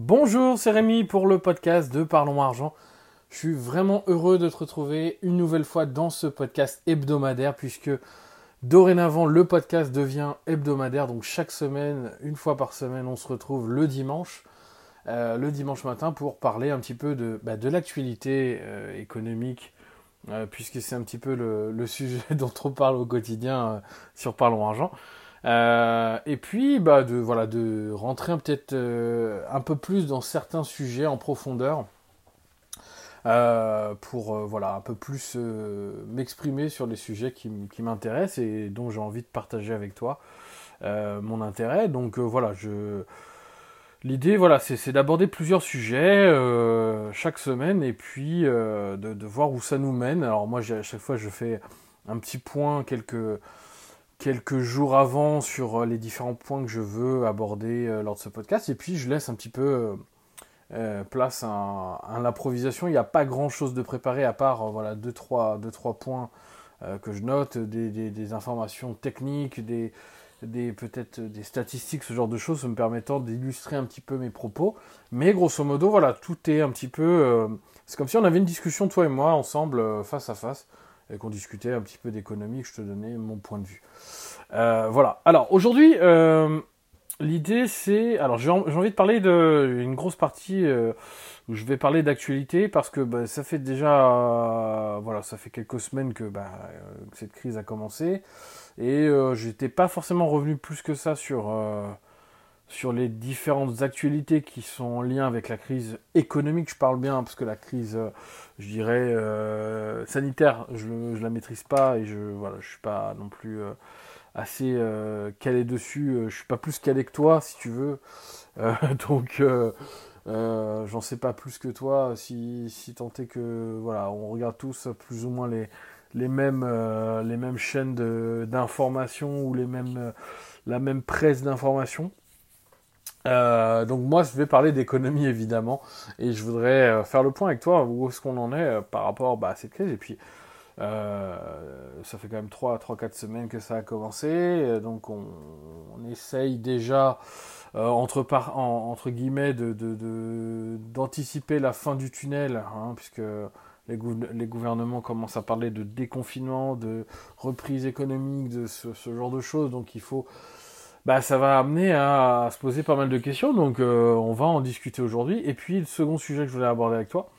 Bonjour, c'est Rémi pour le podcast de Parlons Argent. Je suis vraiment heureux de te retrouver une nouvelle fois dans ce podcast hebdomadaire puisque dorénavant le podcast devient hebdomadaire. Donc chaque semaine, une fois par semaine, on se retrouve le dimanche, euh, le dimanche matin pour parler un petit peu de, bah, l'actualité euh, économique euh, puisque c'est un petit peu le, sujet dont on parle au quotidien sur Parlons Argent. Euh, et puis, bah, de, voilà, de rentrer peut-être euh, un peu plus dans certains sujets en profondeur euh, pour voilà, un peu plus m'exprimer sur les sujets qui, m'intéressent et dont j'ai envie de partager avec toi mon intérêt. Donc voilà, je... L'idée, voilà, c'est d'aborder plusieurs sujets chaque semaine et puis de, de, voir où ça nous mène. Alors moi, à chaque fois, je fais un petit point, quelques quelques jours avant sur euh, les différents points que je veux aborder euh, lors de ce podcast. Et puis je laisse un petit peu euh, place à, l'improvisation. Il n'y a pas grand chose de préparé à part voilà, deux, trois, deux, trois points que je note, des, informations techniques, des, des peut-être des statistiques, ce genre de choses, me permettant d'illustrer un petit peu mes propos. Mais grosso modo, voilà, tout est un petit peu. c'est comme si on avait une discussion, toi et moi, ensemble, face à face et qu'on discutait un petit peu d'économie, que je te donnais mon point de vue. Euh, voilà. Alors aujourd'hui, euh, l'idée c'est, alors j'ai envie de parler d'une grosse partie euh, où je vais parler d'actualité parce que bah, ça fait déjà, voilà, ça fait quelques semaines que, bah, cette crise a commencé et j'étais pas forcément revenu plus que ça sur sur les différentes actualités qui sont en lien avec la crise économique, je parle bien, parce que la crise, euh, je dirais, euh, sanitaire, je ne la maîtrise pas et je voilà, je suis pas non plus euh, assez calé dessus, je suis pas plus calé que toi, si tu veux. donc, j'en sais pas plus que toi, si, si tant est que, voilà, on regarde tous plus ou moins les, les, mêmes, les mêmes chaînes d'information ou les mêmes, la même presse d'information. Euh, donc moi je vais parler d'économie évidemment et je voudrais euh, faire le point avec toi où est-ce qu'on en est euh, par rapport bah, à cette crise. Et puis ça fait quand même 3-4 semaines que ça a commencé donc on, essaye déjà entre, par, entre guillemets d'anticiper de, la fin du tunnel hein, puisque les, gouvernements commencent à parler de déconfinement, de reprise économique, de ce genre de choses. Donc il faut bah, ça va amener à, se poser pas mal de questions, donc euh, on va en discuter aujourd'hui. Et puis le second sujet que je voulais aborder avec toi,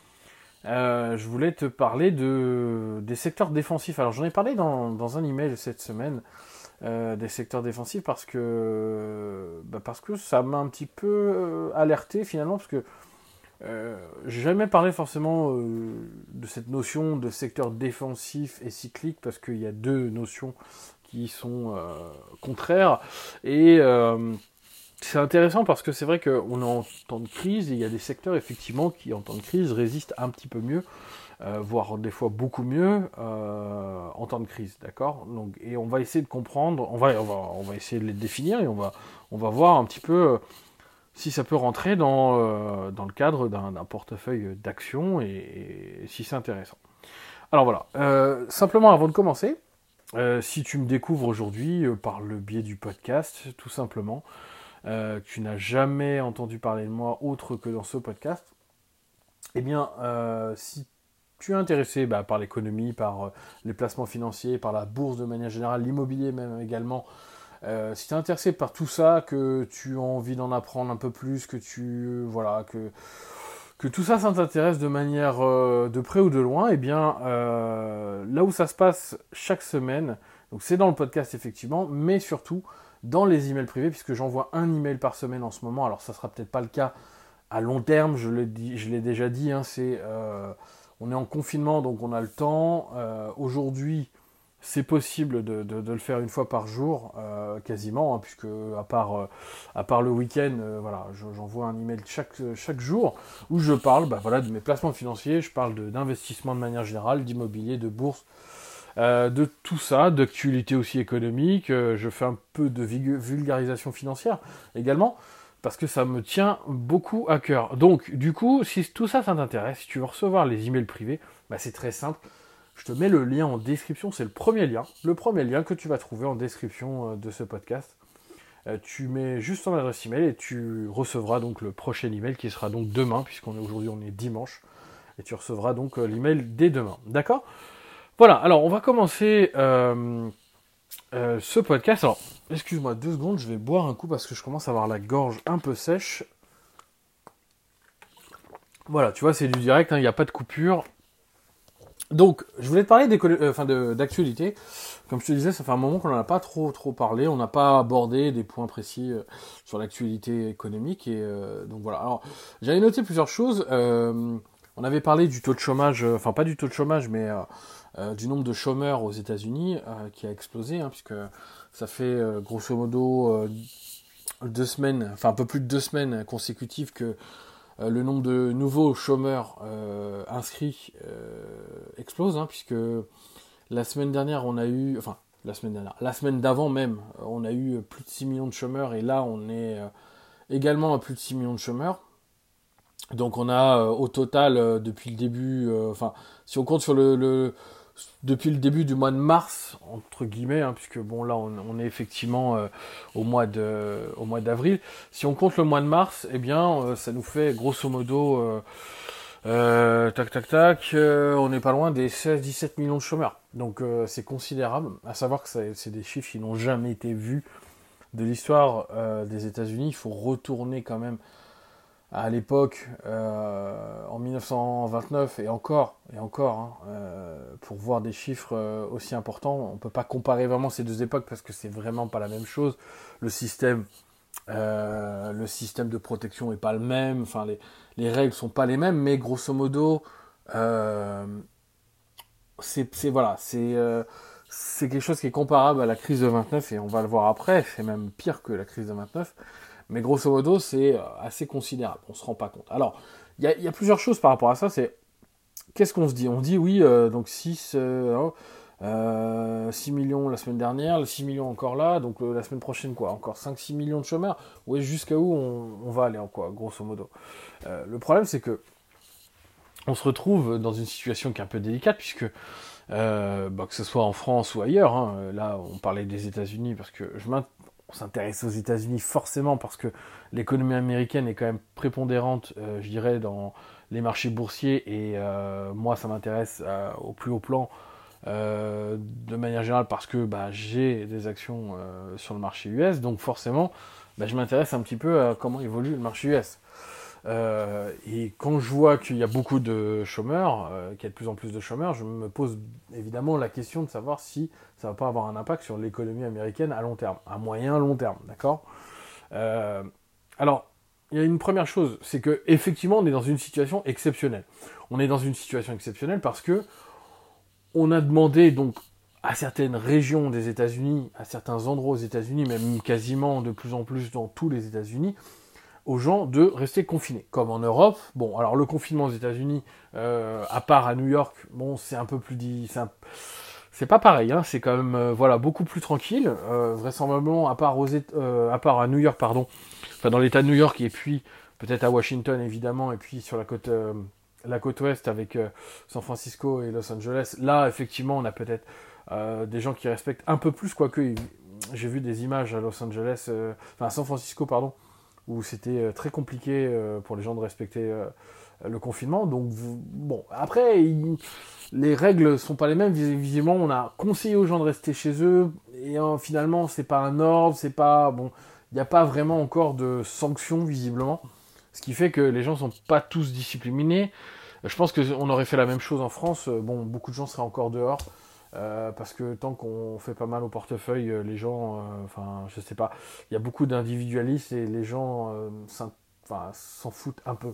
euh, je voulais te parler de, des secteurs défensifs. Alors j'en ai parlé dans, dans, un email cette semaine euh, des secteurs défensifs parce que, bah, parce que ça m'a un petit peu alerté finalement, parce que j'ai jamais parlé forcément de cette notion de secteur défensif et cyclique parce qu'il y a deux notions qui sont euh, contraires. Et euh, c'est intéressant parce que c'est vrai qu'on est en temps de crise et il y a des secteurs effectivement qui en temps de crise résistent un petit peu mieux, euh, voire des fois beaucoup mieux en temps de crise, d'accord? Donc et on va essayer de comprendre, on va, on va, on va essayer de les définir et on va on va voir un petit peu si ça peut rentrer dans, dans le cadre d'un portefeuille d'actions et, et, si c'est intéressant. Alors voilà, simplement avant de commencer, euh, si tu me découvres aujourd'hui euh, par le biais du podcast, tout simplement, euh, tu n'as jamais entendu parler de moi autre que dans ce podcast, eh bien, si tu es intéressé bah, par l'économie, par les placements financiers, par la bourse de manière générale, l'immobilier même également, si tu es intéressé par tout ça, que tu as envie d'en apprendre un peu plus, que tu voilà, que que tout ça, ça t'intéresse de manière euh, de près ou de loin, eh bien, euh, là où ça se passe chaque semaine, donc c'est dans le podcast effectivement, mais surtout dans les emails privés, puisque j'envoie un email par semaine en ce moment. Alors, ça sera peut-être pas le cas à long terme, je l'ai déjà dit, hein, c'est, euh, on est en confinement, donc on a le temps. Aujourd'hui, c'est possible de, le faire une fois par jour, euh, quasiment, hein, puisque à part, euh, à part le week-end, euh, voilà, j'envoie un email chaque, chaque jour où je parle bah, voilà, de mes placements financiers, je parle d'investissement de, manière générale, d'immobilier, de bourse, de tout ça, d'actualité aussi économique, je fais un peu de vulgarisation financière également, parce que ça me tient beaucoup à cœur. Donc, du coup, si tout ça, ça t'intéresse, si tu veux recevoir les emails privés, bah, c'est très simple je te mets le lien en description, c'est le premier lien, le premier lien que tu vas trouver en description euh, de ce podcast. tu mets juste ton adresse email et tu recevras donc le prochain email qui sera donc demain, puisqu'on est aujourd'hui, on est dimanche, et tu recevras donc l'email dès demain. D'accord? Voilà, alors on va commencer ce podcast. Alors, excuse-moi deux secondes, je vais boire un coup parce que je commence à avoir la gorge un peu sèche. Voilà, tu vois, c'est du direct, hein, il n'y a pas de coupure. Donc, je voulais te parler euh, d'actualité. Comme je te disais, ça fait un moment qu'on n'en a pas trop trop parlé. On n'a pas abordé des points précis euh, sur l'actualité économique. Et euh, donc voilà. Alors, j'avais noté plusieurs choses. on avait parlé du taux de chômage, enfin pas du taux de chômage, mais du nombre de chômeurs aux États-Unis qui a explosé, hein, puisque ça fait grosso modo deux semaines, enfin un peu plus de deux semaines consécutives que euh, le nombre de nouveaux chômeurs euh, inscrits euh, explose, hein, puisque la semaine dernière, on a eu, enfin, la semaine dernière, la semaine d'avant même, on a eu plus de 6 millions de chômeurs, et là, on est également à plus de 6 millions de chômeurs. Donc on a au total depuis le début, enfin si on compte sur le, depuis le début du mois de mars, entre guillemets, hein, puisque bon là on, est effectivement euh, au mois de, au mois d'avril. Si on compte le mois de mars, eh bien euh, ça nous fait grosso modo, euh, tac tac tac, on n'est pas loin des 16-17 millions de chômeurs. Donc c'est considérable. À savoir que c'est des chiffres qui n'ont jamais été vus de l'histoire des États-Unis. Il faut retourner quand même à l'époque, euh, en 1929 et encore, et encore, hein, euh, pour voir des chiffres euh, aussi importants, on ne peut pas comparer vraiment ces deux époques parce que c'est vraiment pas la même chose. Le système, le système de protection est pas le même, enfin les, les règles sont pas les mêmes, mais grosso modo, c'est voilà, quelque chose qui est comparable à la crise de 29 et on va le voir après, c'est même pire que la crise de 29. Mais grosso modo, c'est euh, assez considérable. On se rend pas compte. Alors, il y, a plusieurs choses par rapport à ça. C'est qu'est-ce qu'on se dit? On dit oui, euh, donc 6, 6 euh, millions la semaine dernière, 6 millions encore là, donc la semaine prochaine quoi Encore 5-6 millions de chômeurs Oui, jusqu'à où on, va aller quoi, grosso modo? Le problème c'est que on se retrouve dans une situation qui est un peu délicate puisque bah, que ce soit en France ou ailleurs, hein, là on parlait des États-Unis parce que je on s'intéresse aux États-Unis forcément parce que l'économie américaine est quand même prépondérante, euh, je dirais, dans les marchés boursiers et euh, moi ça m'intéresse euh, au plus haut plan de manière générale parce que bah, j'ai des actions sur le marché US, donc forcément bah, je m'intéresse un petit peu à comment évolue le marché US. Euh, et quand je vois qu'il y a beaucoup de chômeurs, euh, qu'il y a de plus en plus de chômeurs, je me pose évidemment la question de savoir si ça va pas avoir un impact sur l'économie américaine à long terme, à moyen long terme, d'accord? Euh, Alors, il y a une première chose, c'est que effectivement, on est dans une situation exceptionnelle. On est dans une situation exceptionnelle parce que on a demandé donc à certaines régions des États-Unis, à certains endroits aux États-Unis, même quasiment de plus en plus dans tous les États-Unis, aux gens de rester confinés. Comme en Europe, bon, alors le confinement aux États-Unis, euh, à part à New York, bon, c'est un peu plus dit, c'est pas pareil, hein, c'est quand même euh, voilà beaucoup plus tranquille, euh, vraisemblablement à part aux à part à New York, pardon, enfin dans l'État de New York et puis peut-être à Washington évidemment et puis sur la côte la côte ouest avec San Francisco et Los Angeles. Là, effectivement, on a peut-être des gens qui respectent un peu plus, quoique j'ai vu des images à Los Angeles, enfin San Francisco, pardon, où c'était euh, très compliqué euh, pour les gens de respecter euh, le confinement. Donc, bon, après, les règles sont pas les mêmes. Visiblement, on a conseillé aux gens de rester chez eux, et finalement, c'est pas un ordre, c'est pas bon. Il n'y a pas vraiment encore de sanctions visiblement, ce qui fait que les gens sont pas tous disciplinés. Je pense qu'on aurait fait la même chose en France. Bon, beaucoup de gens seraient encore dehors. Euh, parce que tant qu'on fait pas mal au portefeuille, euh, les gens, euh, enfin, je sais pas, il y a beaucoup d'individualistes et les gens s'en foutent un peu,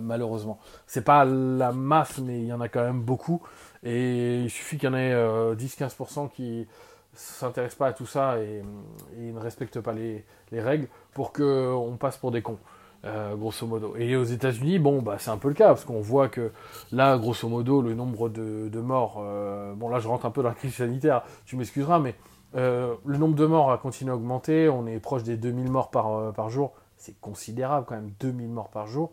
malheureusement. C'est pas la masse, mais il y en a quand même beaucoup. Et il suffit qu'il y en ait 10-15% qui s'intéressent pas à tout ça et, ne respectent pas les, les règles pour qu'on passe pour des cons. Euh, grosso modo. Et aux États-Unis, bon, bah, c'est un peu le cas, parce qu'on voit que là, grosso modo, le nombre de, morts, euh, bon, là, je rentre un peu dans la crise sanitaire, tu m'excuseras, mais euh, le nombre de morts a continué à augmenter, on est proche des 2000 morts par, jour, c'est considérable quand même, 2000 morts par jour.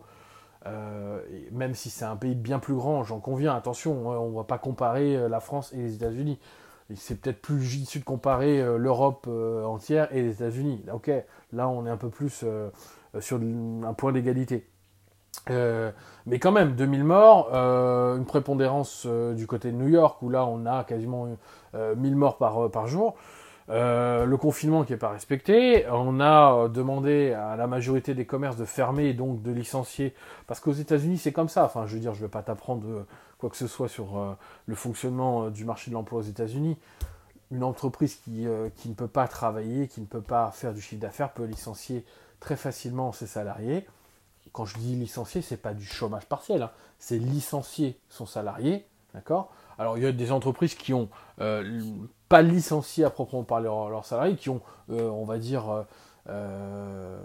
même si c'est un pays bien plus grand, j'en conviens, attention, hein, on ne va pas comparer la France et les États-Unis. c'est peut-être plus judicieux de comparer l'Europe entière et les États-Unis. Ok, là on est un peu plus sur un point d'égalité. mais quand même, 2000 morts, une prépondérance du côté de New York, où là on a quasiment 1000 morts par, par jour. Euh, le confinement qui n'est pas respecté. On a euh, demandé à la majorité des commerces de fermer et donc de licencier. Parce qu'aux États-Unis, c'est comme ça. Enfin, je veux dire, je ne vais pas t'apprendre quoi que ce soit sur euh, le fonctionnement du marché de l'emploi aux États-Unis. Une entreprise qui, ne peut pas travailler, qui ne peut pas faire du chiffre d'affaires, peut licencier très facilement ses salariés. Quand je dis licencier, c'est pas du chômage partiel, hein. c'est licencier son salarié, d'accord? Alors il y a des entreprises qui ont pas licenciés à proprement parler leurs, salariés, qui ont, euh, on va dire, euh, euh,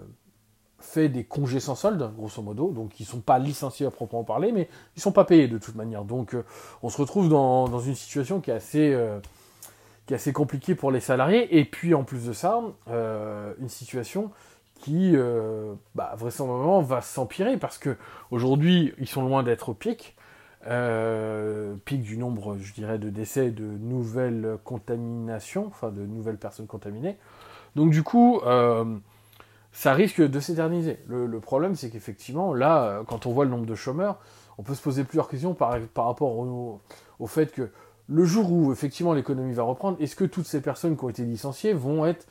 fait des congés sans solde, grosso modo, donc ils sont pas licenciés à proprement parler, mais ils ne sont pas payés de toute manière. Donc on se retrouve dans, une situation qui est assez qui est assez compliquée pour les salariés, et puis en plus de ça, une situation qui bah, vraisemblablement va s'empirer parce que aujourd'hui ils sont loin d'être au pic, euh, pic du nombre, je dirais, de décès, de nouvelles contaminations, enfin de nouvelles personnes contaminées. Donc du coup, euh, ça risque de s'éterniser. Le, problème, c'est qu'effectivement, là, euh, quand on voit le nombre de chômeurs, on peut se poser plusieurs questions par, par rapport au, fait que le jour où effectivement l'économie va reprendre, est-ce que toutes ces personnes qui ont été licenciées vont être...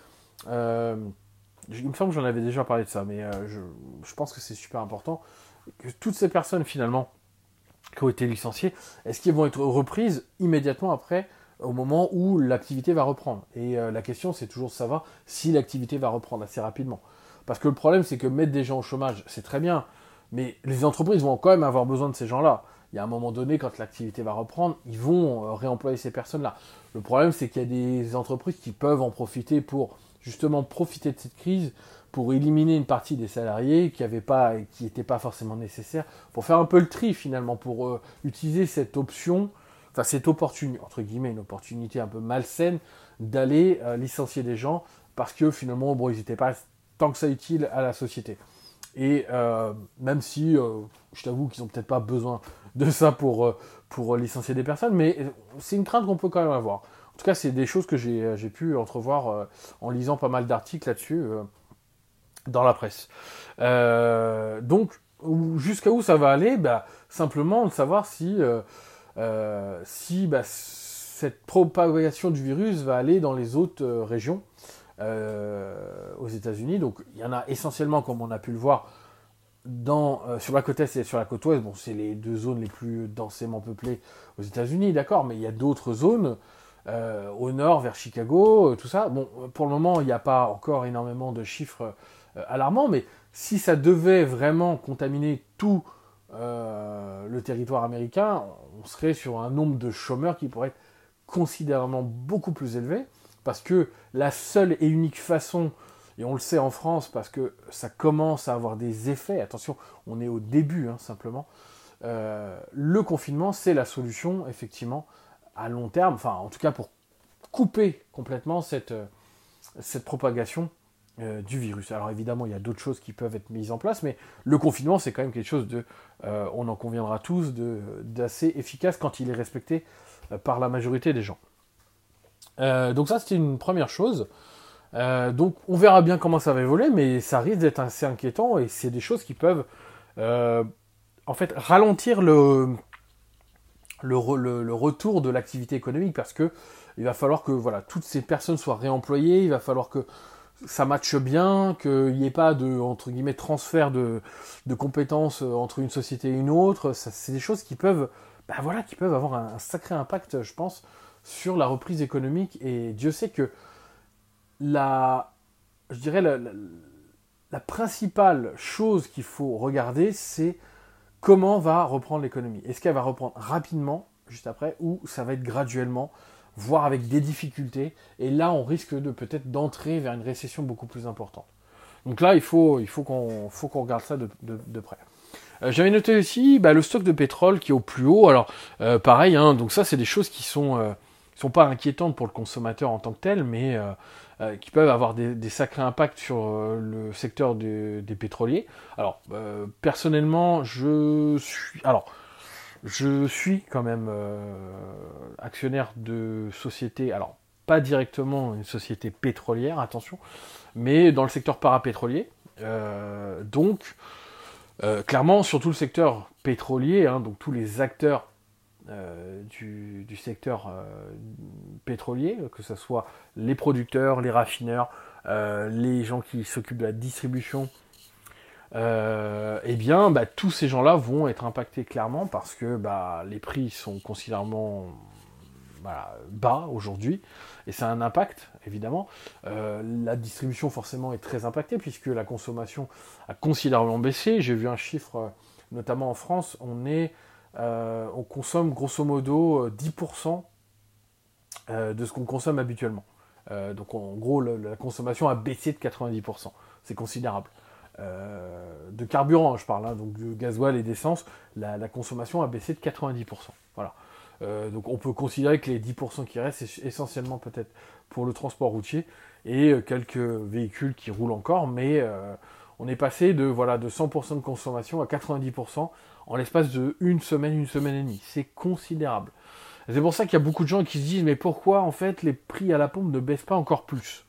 il me semble que j'en avais déjà parlé de ça, mais je, je pense que c'est super important que toutes ces personnes finalement qui ont été licenciées, est-ce qu'elles vont être reprises immédiatement après, au moment où l'activité va reprendre? Et euh, la question, c'est toujours de savoir si l'activité va reprendre assez rapidement. Parce que le problème, c'est que mettre des gens au chômage, c'est très bien, mais les entreprises vont quand même avoir besoin de ces gens-là. Il y a un moment donné, quand l'activité va reprendre, ils vont euh, réemployer ces personnes-là. Le problème, c'est qu'il y a des entreprises qui peuvent en profiter pour justement profiter de cette crise pour éliminer une partie des salariés qui n'étaient pas, qui pas forcément nécessaires, pour faire un peu le tri finalement, pour euh, utiliser cette option, enfin cette opportunité, entre guillemets, une opportunité un peu malsaine d'aller euh, licencier des gens parce que finalement, bon, ils n'étaient pas tant que ça utile à la société. Et euh, même si, je t'avoue qu'ils n'ont peut-être pas besoin de ça pour, pour licencier des personnes, mais c'est une crainte qu'on peut quand même avoir. En tout cas, c'est des choses que j'ai pu entrevoir en lisant pas mal d'articles là-dessus dans la presse. Euh, donc, jusqu'à où ça va aller? Bah, Simplement de savoir si, euh, euh, si bah, cette propagation du virus va aller dans les autres régions aux États-Unis. Donc, il y en a essentiellement, comme on a pu le voir, dans, sur la côte est et sur la côte ouest. Bon, c'est les deux zones les plus densément peuplées aux États-Unis, d'accord, mais il y a d'autres zones. Au nord, vers Chicago, tout ça. Bon, pour le moment, il n'y a pas encore énormément de chiffres euh, alarmant, mais si ça devait vraiment contaminer tout euh, le territoire américain, on serait sur un nombre de chômeurs qui pourrait être considérablement beaucoup plus élevé, parce que la seule et unique façon, et on le sait en France, parce que ça commence à avoir des effets, attention, on est au début hein, simplement, euh, le confinement, c'est la solution, effectivement, à long terme, enfin en tout cas pour couper complètement cette, cette propagation euh, du virus. Alors évidemment, il y a d'autres choses qui peuvent être mises en place, mais le confinement, c'est quand même quelque chose de, euh, on en conviendra tous, d'assez efficace quand il est respecté euh, par la majorité des gens. donc ça, c'était une première chose. donc on verra bien comment ça va évoluer, mais ça risque d'être assez inquiétant et c'est des choses qui peuvent, en fait, ralentir le, le, retour de l'activité économique parce que il va falloir que voilà toutes ces personnes soient réemployées, il va falloir que ça matche bien, qu'il n'y ait pas de entre guillemets transfert de, compétences euh, entre une société et une autre. C'est des choses qui peuvent, ben voilà, qui peuvent avoir un, sacré impact, je pense, sur la reprise économique. Et Dieu sait que la, je dirais la, la principale chose qu'il faut regarder, c'est comment va reprendre l'économie? Est-ce qu'elle va reprendre rapidement, juste après, ou ça va être graduellement voire avec des difficultés. Et là, on risque de peut-être d'entrer vers une récession beaucoup plus importante? Donc là, il faut, qu'on regarde ça de, de, près. Euh, j'avais noté aussi bah, le stock de pétrole qui est au plus haut. Alors euh, pareil, hein, donc ça c'est des choses qui sont euh, sont pas inquiétantes pour le consommateur en tant que tel, mais qui peuvent avoir des, sacrés impacts sur le secteur des pétroliers. Alors personnellement, je suis alors je suis quand même actionnaire de société, alors pas directement une société pétrolière, attention, mais dans le secteur parapétrolier. donc, clairement, sur tout le secteur pétrolier, hein, donc tous les acteurs euh, du, secteur euh, pétrolier, que ce soit les producteurs, les raffineurs, euh, les gens qui s'occupent de la distribution, eh bien, bah, tous ces gens-là vont être impactés clairement parce que bah, les prix sont considérablement bas aujourd'hui et ça a un impact évidemment. la distribution forcément est très impactée puisque la consommation a considérablement baissé. J'ai vu un chiffre, notamment en France, on est euh, on consomme grosso modo 10% euh, euh, de ce qu'on consomme habituellement. donc en gros, la consommation a baissé de 90%. C'est considérable. de carburant, je parle, hein, donc de gasoil et d'essence, la, consommation a baissé de 90%. Voilà. donc on peut considérer que les 10% qui restent, c'est essentiellement peut-être pour le transport routier et quelques véhicules qui roulent encore, mais on est passé de, voilà, de 100% de consommation à 90% en l'espace de une semaine, une semaine et demie. C'est considérable. C'est pour ça qu'il y a beaucoup de gens qui se disent mais pourquoi en fait les prix à la pompe ne baissent pas encore plus?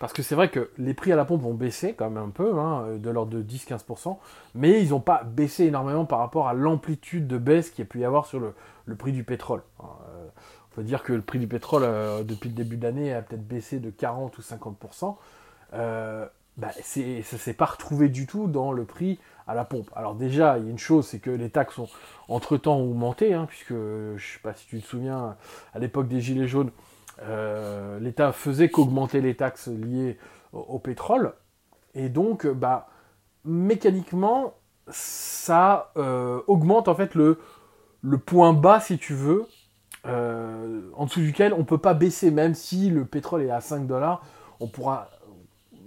Parce que c'est vrai que les prix à la pompe vont baisser quand même un peu, hein, de l'ordre de 10-15%, mais ils n'ont pas baissé énormément par rapport à l'amplitude de baisse qu'il y a pu y avoir sur le, prix du pétrole. Euh, on peut dire que le prix du pétrole euh, depuis le début de l'année a peut-être baissé de 40 ou 50%. Euh, bah, ça ne s'est pas retrouvé du tout dans le prix la pompe. Alors déjà, il y a une chose, c'est que les taxes ont entre-temps augmenté, hein, puisque je ne sais pas si tu te souviens, à l'époque des Gilets jaunes, euh, l'État faisait qu'augmenter les taxes liées au, pétrole. Et donc, bah, mécaniquement, ça euh, augmente en fait le, point bas, si tu veux, euh, en dessous duquel on ne peut pas baisser, même si le pétrole est à 5 dollars, on pourra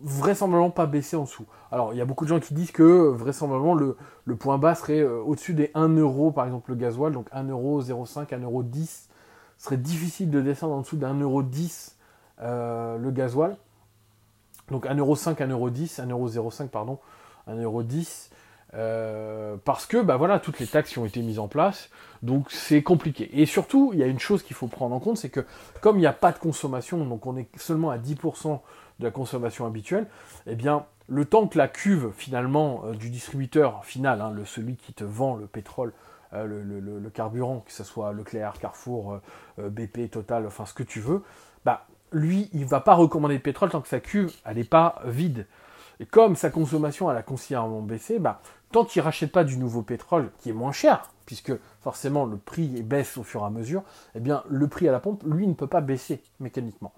vraisemblablement pas baisser en dessous. Alors, il y a beaucoup de gens qui disent que vraisemblablement le, point bas serait euh, au-dessus des 1 euro, par exemple le gasoil, donc 1 euro, 0,5, 1 euro 10. Ce serait difficile de descendre en dessous d'un euro 10 euh, le gasoil. Donc 1 euro 5, 1 euro 10, 1 euro 0,5, pardon, 1 euro 10. Euh, parce que bah voilà toutes les taxes qui ont été mises en place donc c'est compliqué et surtout il y a une chose qu'il faut prendre en compte c'est que comme il n'y a pas de consommation donc on est seulement à 10% de la consommation habituelle eh bien le temps que la cuve finalement euh, du distributeur final, hein, le, celui qui te vend le pétrole, euh, le, carburant, que ce soit Leclerc, Carrefour, euh, BP, Total, enfin ce que tu veux, bah lui, il ne va pas recommander de pétrole tant que sa cuve, elle n'est pas vide. Et comme sa consommation, elle a considérablement baissé, bah, tant qu'il ne rachète pas du nouveau pétrole, qui est moins cher, puisque forcément le prix baisse au fur et à mesure, eh bien le prix à la pompe, lui, ne peut pas baisser mécaniquement.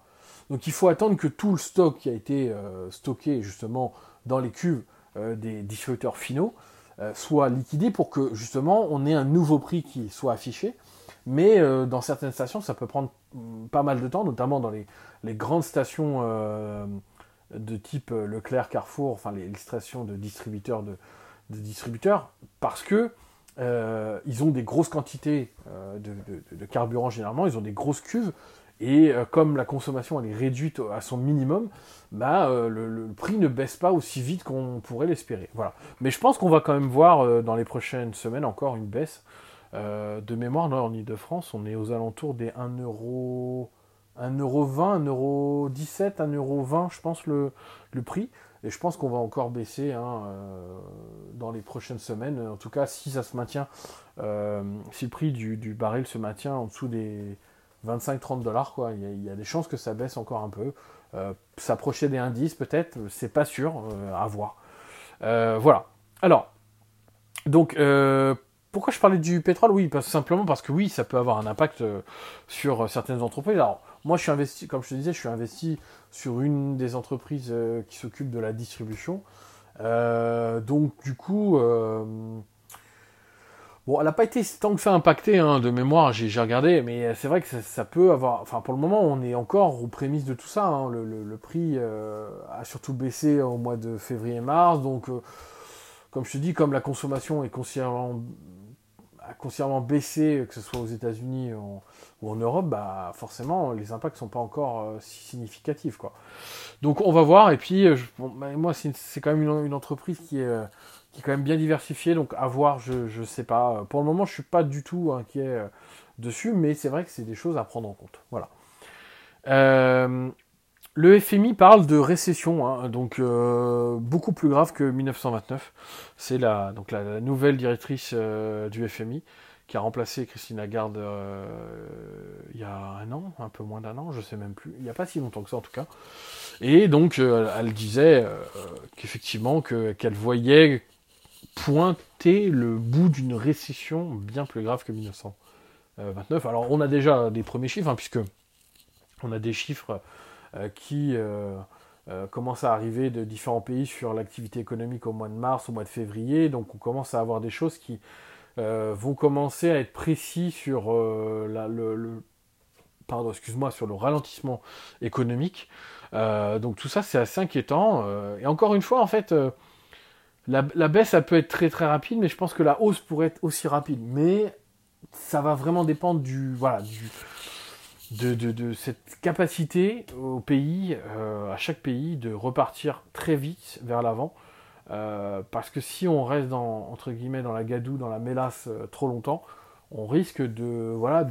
Donc il faut attendre que tout le stock qui a été euh, stocké justement dans les cuves euh, des distributeurs finaux euh, soit liquidé pour que justement on ait un nouveau prix qui soit affiché. Mais dans certaines stations, ça peut prendre mm, pas mal de temps, notamment dans les, grandes stations de type Leclerc, Carrefour, enfin les, stations de distributeurs de, distributeurs, parce que ils ont des grosses quantités de, carburant généralement, ils ont des grosses cuves, et euh, comme la consommation elle est réduite à son minimum, bah, euh, le, prix ne baisse pas aussi vite qu'on pourrait l'espérer. Voilà. Mais je pense qu'on va quand même voir euh, dans les prochaines semaines encore une baisse. de mémoire, en Ile-de-France, on est aux alentours des 1€, 1,20€, 1,17€, 1,20€, je pense, le, le prix. Et je pense qu'on va encore baisser hein, dans les prochaines semaines. En tout cas, si ça se maintient, si le prix du, du baril se maintient en dessous des 25-30 dollars, quoi. Il y, a, des chances que ça baisse encore un peu. Euh, s'approcher des indices, peut-être, c'est pas sûr, euh, à voir. Euh, voilà. Alors, donc, pourquoi je parlais du pétrole? Oui, parce, simplement parce que oui, ça peut avoir un impact sur certaines entreprises. Alors, moi, je suis investi, comme je te disais, je suis investi sur une des entreprises qui s'occupe de la distribution. donc, du coup, Bon, elle n'a pas été tant que ça impactée hein, de mémoire, j'ai regardé, mais c'est vrai que ça, peut avoir. Enfin, pour le moment, on est encore aux prémices de tout ça. Hein. Le, prix euh, a surtout baissé au mois de février-mars, donc, euh, comme je te dis, comme la consommation est considérablement, a considérablement baissé, que ce soit aux États-Unis ou en Europe, bah forcément, les impacts ne sont pas encore euh, si significatifs, quoi. Donc, on va voir. Et puis, bah, moi, c'est quand même une, une, entreprise qui est qui est quand même bien diversifié. Donc à voir, je ne sais pas. Pour le moment, je suis pas du tout inquiet dessus, mais c'est vrai que c'est des choses à prendre en compte. Voilà. Le FMI parle de récession, hein, donc euh, beaucoup plus grave que 1929. C'est la, donc la, nouvelle directrice euh, du FMI qui a remplacé Christine Lagarde euh, il y a un an, un peu moins d'un an, je sais même plus. Il n'y a pas si longtemps que ça en tout cas. Et donc elle disait qu'effectivement qu'elle voyait pointer le bout d'une récession bien plus grave que 1929. Alors on a déjà des premiers chiffres, hein, puisque on a des chiffres euh, qui euh, euh, commence à arriver de différents pays sur l'activité économique au mois de mars, au mois de février. Donc on commence à avoir des choses qui vont commencer à être précis sur le ralentissement économique. donc tout ça, c'est assez inquiétant. et encore une fois, en fait, la, baisse, elle peut être très très rapide, mais je pense que la hausse pourrait être aussi rapide. Mais ça va vraiment dépendre de, cette capacité au pays, euh, à chaque pays, de repartir très vite vers l'avant. Euh, parce que si on reste dans, entre guillemets, dans la gadoue, dans la mélasse euh, trop longtemps, on risque de, voilà,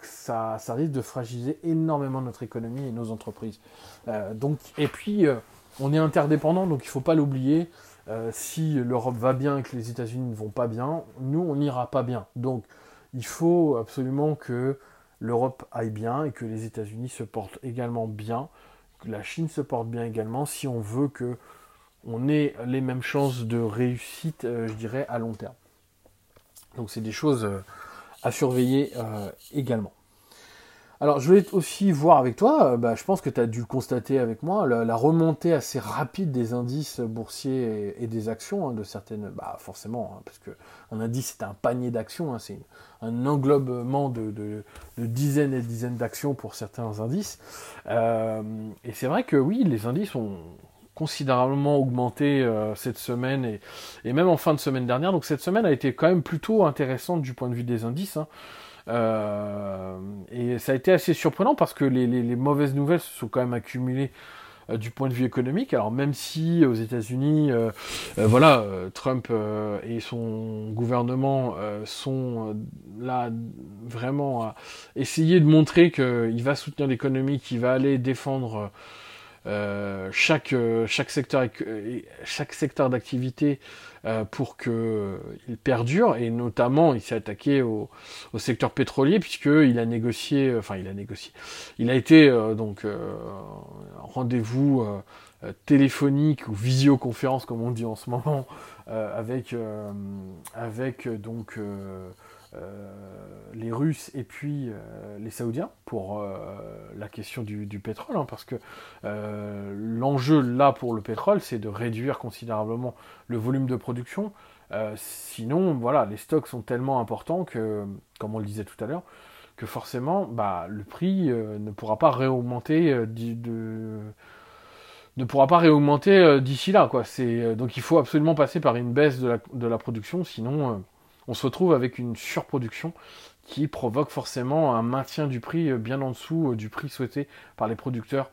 ça, ça risque de fragiliser énormément notre économie et nos entreprises. et puis, on est interdépendant, donc il ne faut pas l'oublier. Si l'Europe va bien et que les États-Unis ne vont pas bien, nous, on n'ira pas bien. Donc, il faut absolument que l'Europe aille bien et que les États-Unis se portent également bien, que la Chine se porte bien également, si on veut que on ait les mêmes chances de réussite, euh, je dirais, à long terme. Donc c'est des choses euh, à surveiller euh, également. Alors, je voulais aussi voir avec toi, euh, bah, je pense que tu as dû constater avec moi, la, remontée assez rapide des indices boursiers et, des actions hein, de certaines, bah forcément, hein, parce que un indice c'est un panier d'actions, hein, c'est un englobement de, dizaines et dizaines d'actions pour certains indices. Euh, et c'est vrai que oui, les indices ont considérablement augmenté euh, cette semaine et, et, même en fin de semaine dernière. Donc cette semaine a été quand même plutôt intéressante du point de vue des indices. Euh, et ça a été assez surprenant parce que les, mauvaises nouvelles se sont quand même accumulées euh, du point de vue économique. Alors même si aux États-Unis, euh, voilà, Trump et son gouvernement sont là vraiment à essayer de montrer qu'il va soutenir l'économie, qu'il va aller défendre chaque, chaque secteur, chaque secteur d'activité euh, pour qu'il perdure, et notamment il s'est attaqué au, secteur pétrolier, puisqu'il a négocié, enfin il a négocié, il a été euh, donc euh, rendez-vous téléphonique ou visioconférence comme on dit en ce moment, avec, avec donc euh, les Russes et puis euh, les Saoudiens pour euh, la question du, pétrole, hein, parce que l'enjeu là pour le pétrole, c'est de réduire considérablement le volume de production. sinon, voilà, les stocks sont tellement importants que, comme on le disait tout à l'heure, que forcément, bah, le prix ne pourra pas réaugmenter de, ne pourra pas réaugmenter d'ici là. Quoi. donc il faut absolument passer par une baisse de la, de la production, sinon on se retrouve avec une surproduction qui provoque forcément un maintien du prix euh, bien en dessous euh, du prix souhaité par les producteurs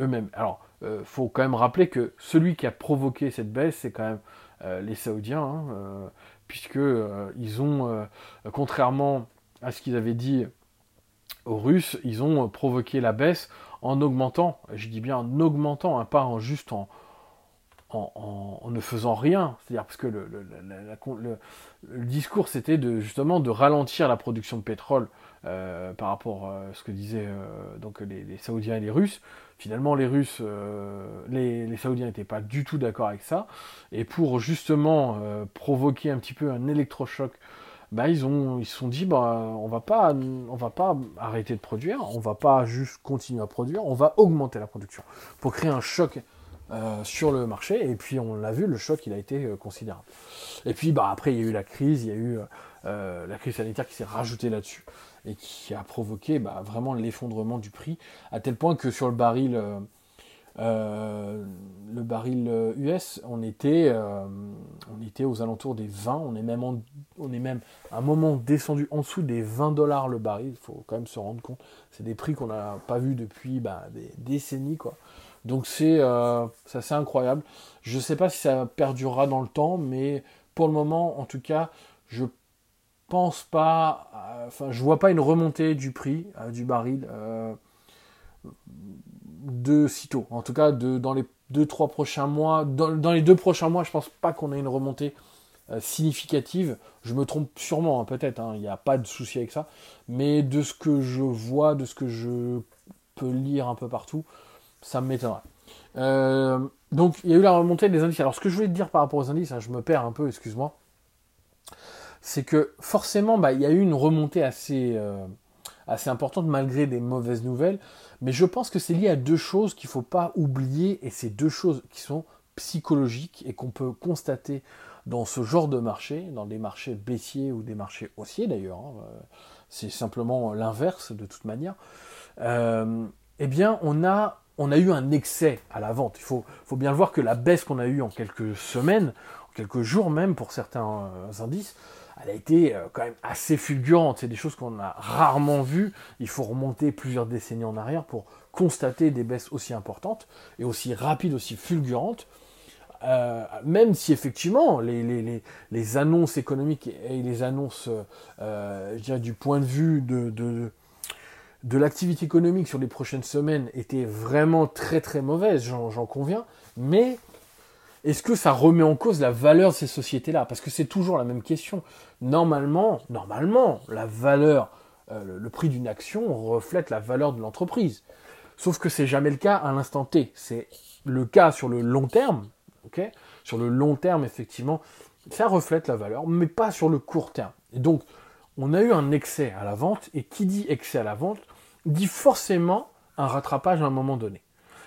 eux-mêmes. Alors, euh, faut quand même rappeler que celui qui a provoqué cette baisse, c'est quand même les Saoudiens, hein, puisque ils ont, contrairement à ce qu'ils avaient dit aux Russes, ils ont provoqué la baisse en augmentant, je dis bien en augmentant, hein, pas en juste en, en, ne faisant rien. C'est-à-dire parce que le, discours c'était de justement de ralentir la production de pétrole euh, par rapport à ce que disaient euh, donc les, Saoudiens et les Russes. Finalement, les Russes, euh, les, Saoudiens n'étaient pas du tout d'accord avec ça. Et pour justement provoquer un petit peu un électrochoc, bah, ils ont ils se sont dit bah on va pas on va pas arrêter de produire, on va pas juste continuer à produire, on va augmenter la production pour créer un choc euh, sur le marché. Et puis on l'a vu, le choc il a été euh, considérable. Et puis bah, après il y a eu la crise, il y a eu euh, la crise sanitaire qui s'est rajoutée là-dessus et qui a provoqué bah, vraiment l'effondrement du prix à tel point que sur le baril le baril US, on était, on était aux alentours des 20, on est même, on est même à un moment descendu en dessous des 20 dollars le baril, il faut quand même se rendre compte, c'est des prix qu'on n'a pas vus depuis bah, des décennies, quoi. Donc c'est assez incroyable. Je ne sais pas si ça perdurera dans le temps, mais pour le moment, en tout cas, je pense pas, enfin, je vois pas une remontée du prix du baril de sitôt. En tout cas, de, dans les deux, trois prochains mois, dans, les deux prochains mois, je pense pas qu'on ait une remontée euh, significative. Je me trompe sûrement, hein, peut-être, hein, il n'y a pas de souci avec ça. Mais de ce que je vois, de ce que je peux lire un peu partout, ça m'étonnerait. Euh, donc, il y a eu la remontée des indices. Alors, ce que je voulais te dire par rapport aux indices, hein, je me perds un peu, excuse-moi, c'est que forcément, bah, il y a eu une remontée assez, euh, assez importante malgré des mauvaises nouvelles. Mais je pense que c'est lié à deux choses qu'il ne faut pas oublier, et c'est deux choses qui sont psychologiques et qu'on peut constater dans ce genre de marché, dans des marchés baissiers ou des marchés haussiers d'ailleurs, hein, c'est simplement l'inverse de toute manière, euh, eh bien on a, on a eu un excès à la vente. Il faut, faut bien voir que la baisse qu'on a eue en quelques semaines, en quelques jours même pour certains euh, indices, elle a été euh, quand même assez fulgurante. C'est des choses qu'on a rarement vues. Il faut remonter plusieurs décennies en arrière pour constater des baisses aussi importantes et aussi rapides, aussi fulgurantes. Euh, même si effectivement les, annonces économiques et les annonces, je dirais, du point de vue de, de l'activité économique sur les prochaines semaines étaient vraiment très très mauvaises, j'en conviens, mais est-ce que ça remet en cause la valeur de ces sociétés-là? Parce que c'est toujours la même question. Normalement, normalement, la valeur, euh, le prix d'une action reflète la valeur de l'entreprise. Sauf que c'est jamais le cas à l'instant T. C'est le cas sur le long terme. ok? Sur le long terme, effectivement, ça reflète la valeur, mais pas sur le court terme. Et donc, on a eu un excès à la vente, et qui dit excès à la vente, dit forcément un rattrapage à un moment donné.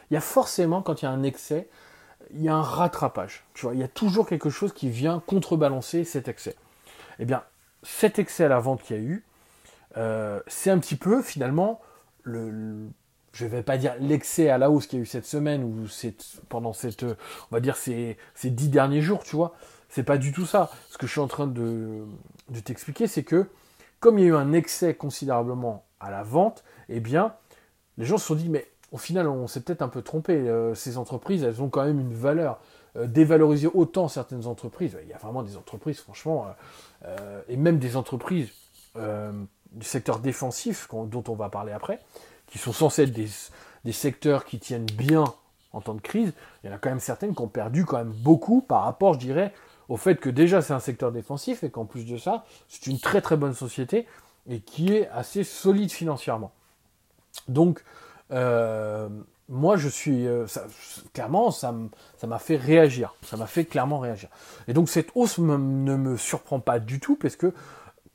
Il y a forcément, quand il y a un excès, il y a un rattrapage. Tu vois, il y a toujours quelque chose qui vient contrebalancer cet excès. Eh bien, cet excès à la vente qu'il y a eu, euh, c'est un petit peu finalement le, je ne vais pas dire l'excès à la hausse qu'il y a eu cette semaine ou pendant cette, on va dire ces, ces dix derniers jours, tu vois. C'est pas du tout ça. Ce que je suis en train de, de t'expliquer, c'est que comme il y a eu un excès considérablement à la vente, eh bien, les gens se sont dit, mais au final, on s'est peut-être un peu trompé. Euh, ces entreprises, elles ont quand même une valeur. Euh, dévaloriser autant certaines entreprises, il y a vraiment des entreprises, franchement, euh, et même des entreprises du secteur défensif, dont on va parler après, qui sont censées être des, secteurs qui tiennent bien en temps de crise, il y en a quand même certaines qui ont perdu quand même beaucoup par rapport, je dirais, au fait que déjà c'est un secteur défensif et qu'en plus de ça, c'est une très très bonne société et qui est assez solide financièrement. Donc, euh, moi, je suis euh, clairement, ça m'a fait réagir. Ça m'a fait clairement réagir. Et donc cette hausse ne me surprend pas du tout parce que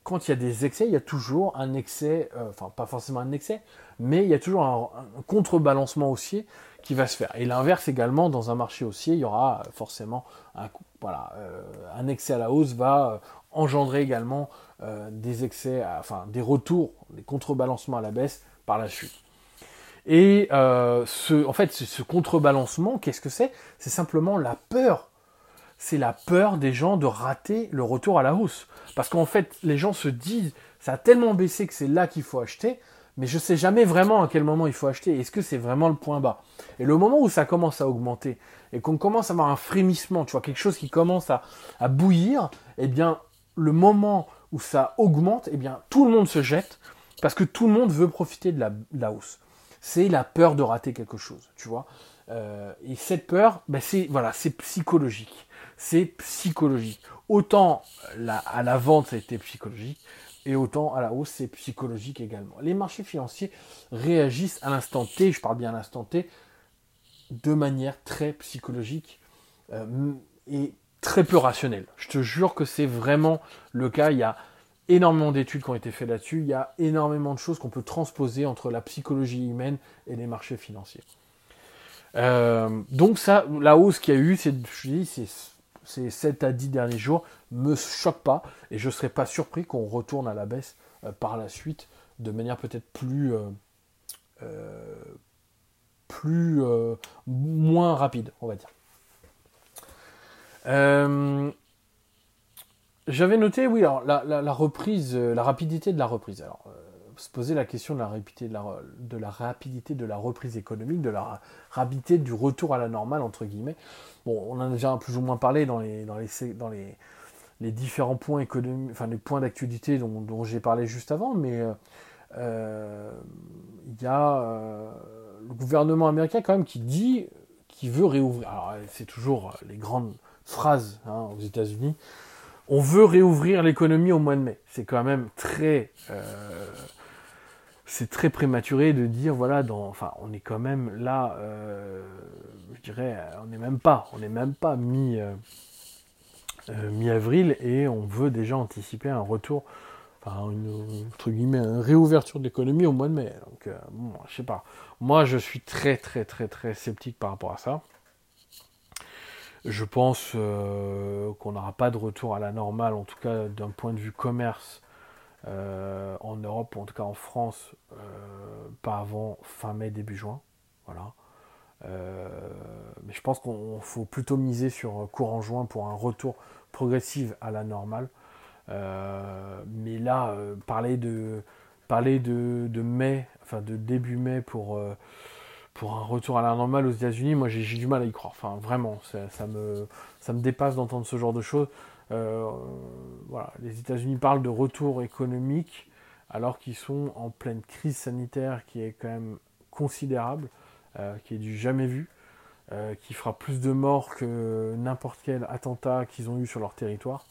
quand il y a des excès, il y a toujours un excès, euh, enfin pas forcément un excès, mais il y a toujours un, contrebalancement haussier va se faire. Et l'inverse également, dans un marché haussier, il y aura forcément un, voilà, un excès à la hausse va engendrer également des excès, enfin des retours, des contrebalancements à la baisse par la suite. Et euh, ce, en fait, ce contrebalancement, qu'est-ce que c'est? C'est simplement la peur. C'est la peur des gens de rater le retour à la hausse. Parce qu'en fait, les gens se disent, ça a tellement baissé que c'est là qu'il faut acheter, mais je ne sais jamais vraiment à quel moment il faut acheter. Est-ce que c'est vraiment le point bas? Et le moment où ça commence à augmenter et qu'on commence à avoir un frémissement, tu vois, quelque chose qui commence à, bouillir, eh bien, le moment où ça augmente, eh bien, tout le monde se jette parce que tout le monde veut profiter de la hausse c'est la peur de rater quelque chose, tu vois. Euh, et cette peur, ben c'est voilà, c'est psychologique. C'est psychologique. Autant à la vente, ça a été psychologique, et autant à la hausse, c'est psychologique également. Les marchés financiers réagissent à l'instant T, je parle bien à l'instant T, de manière très psychologique euh, et très peu rationnelle. Je te jure que c'est vraiment le cas. Il y a énormément d'études qui ont été faites là-dessus. Il y a énormément de choses qu'on peut transposer entre la psychologie humaine et les marchés financiers. Euh, donc ça, la hausse qu'il y a eu, c'est, ces 7 à 10 derniers jours, me choque pas et je ne serais pas surpris qu'on retourne à la baisse euh, par la suite de manière peut-être plus, euh, plus moins rapide, on va dire. J'avais noté, oui, alors la, reprise, euh, la rapidité de la reprise. Alors, euh, se poser la question de la, rapidité de, la, rapidité de la reprise économique, de la rapidité du retour à la normale, entre guillemets. Bon, on en a déjà plus ou moins parlé dans les, dans les, dans les, les différents points économiques, enfin les points d'actualité dont, j'ai parlé juste avant, mais euh, il y a le gouvernement américain quand même qui dit qu'il veut réouvrir. Alors c'est toujours les grandes phrases hein, aux États-Unis on veut réouvrir l'économie au mois de mai. C'est quand même très, euh, c'est très prématuré de dire voilà, dans, enfin, on est quand même là, euh, je dirais, on n'est même pas, on n'est même pas mi, euh, mi-avril et on veut déjà anticiper un retour, enfin, une, entre guillemets, une réouverture de l'économie au mois de mai. Donc, bon, je sais pas. Moi, je suis très, très, très, très sceptique par rapport à ça. Je pense euh, qu'on n'aura pas de retour à la normale, en tout cas d'un point de vue commerce euh, en Europe, ou en tout cas en France, euh, pas avant fin mai, début juin. Voilà. mais je pense qu'il faut plutôt miser sur courant juin pour un retour progressif à la normale. mais là, parler de parler de, de, mai, enfin de début mai pour un retour à la normale aux États-Unis, moi j'ai du mal à y croire. Enfin, vraiment, ça, me, ça me dépasse d'entendre ce genre de choses. Euh, les États-Unis parlent de retour économique alors qu'ils sont en pleine crise sanitaire qui est quand même considérable, euh, qui est du jamais vu, euh, qui fera plus de morts que n'importe quel attentat qu'ils ont eu sur leur territoire.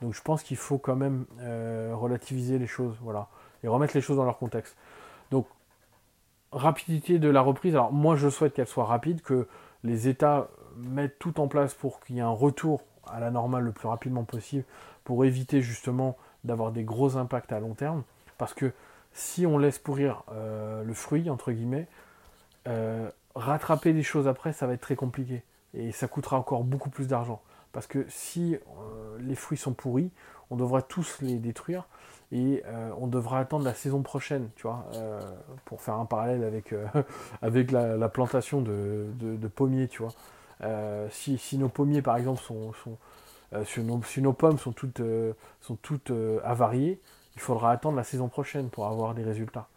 Donc je pense qu'il faut quand même relativiser les choses, voilà, et remettre les choses dans leur contexte. Donc rapidité de la reprise, alors moi je souhaite qu'elle soit rapide, que les États mettent tout en place pour qu'il y ait un retour à la normale le plus rapidement possible, pour éviter justement d'avoir des gros impacts à long terme, parce que si on laisse pourrir euh, le fruit, entre guillemets, euh, rattraper des choses après, ça va être très compliqué, et ça coûtera encore beaucoup plus d'argent. Parce que si euh, les fruits sont pourris, on devrait tous les détruire, et on devra attendre la saison prochaine, tu vois, pour faire un parallèle avec, avec la, plantation de, pommiers, tu vois. Si, si, nos pommiers, par exemple, sont, sont si, nos, pommes sont toutes, sont toutes avariées, il faudra attendre la saison prochaine pour avoir des résultats.